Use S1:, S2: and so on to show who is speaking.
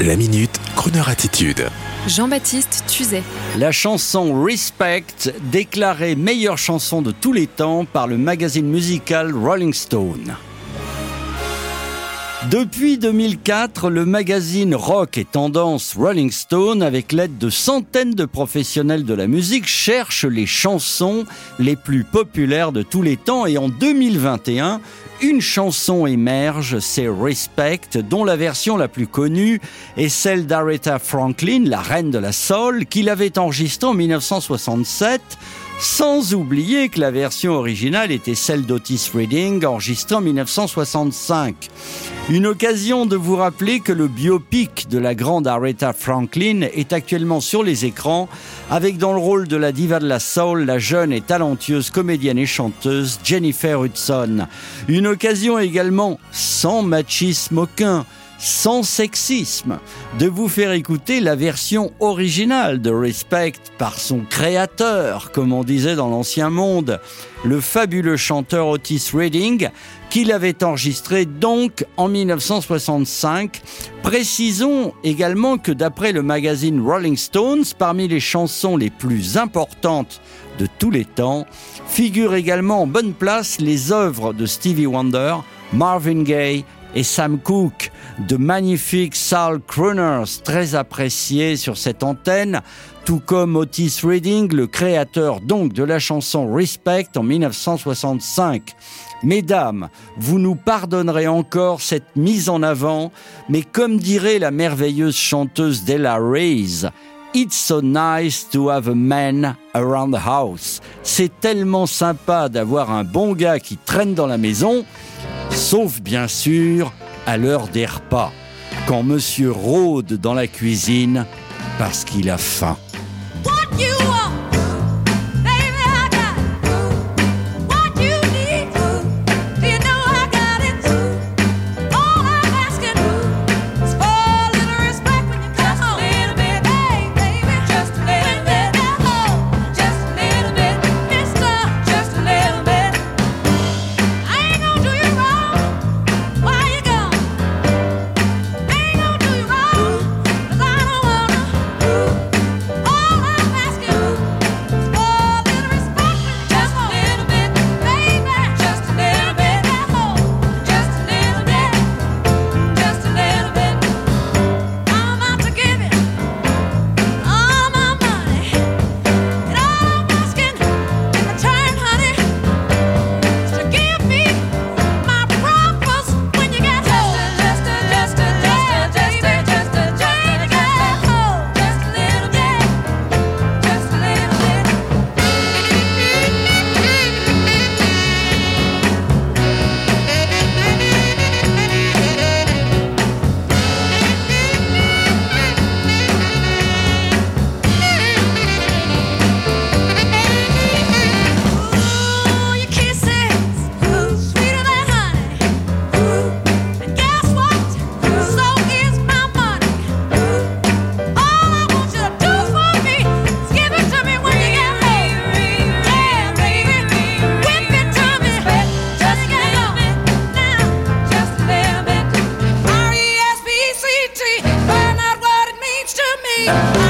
S1: La minute, Kroneur attitude.
S2: Jean-Baptiste Tuzet.
S3: La chanson Respect, déclarée meilleure chanson de tous les temps par le magazine musical Rolling Stone. Depuis 2004, le magazine rock et tendance Rolling Stone, avec l'aide de centaines de professionnels de la musique, cherche les chansons les plus populaires de tous les temps. Et en 2021, une chanson émerge, c'est Respect, dont la version la plus connue est celle d'Aretha Franklin, la reine de la soul, qu'il avait enregistrée en 1967 sans oublier que la version originale était celle d'Otis Redding, enregistrée en 1965. Une occasion de vous rappeler que le biopic de la grande Aretha Franklin est actuellement sur les écrans, avec dans le rôle de la diva de la soul la jeune et talentueuse comédienne et chanteuse Jennifer Hudson. Une occasion également sans machisme aucun sans sexisme, de vous faire écouter la version originale de Respect par son créateur, comme on disait dans l'ancien monde, le fabuleux chanteur Otis Redding, qu'il avait enregistré donc en 1965. Précisons également que d'après le magazine Rolling Stones, parmi les chansons les plus importantes de tous les temps, figurent également en bonne place les œuvres de Stevie Wonder, Marvin Gaye et Sam Cooke, de magnifiques soul crooners très appréciés sur cette antenne, tout comme Otis Redding, le créateur donc de la chanson Respect en 1965. Mesdames, vous nous pardonnerez encore cette mise en avant, mais comme dirait la merveilleuse chanteuse Della Reyes, It's so nice to have a man around the house. C'est tellement sympa d'avoir un bon gars qui traîne dans la maison sauf bien sûr à l'heure des repas, quand monsieur rôde dans la cuisine parce qu'il a faim. Bye.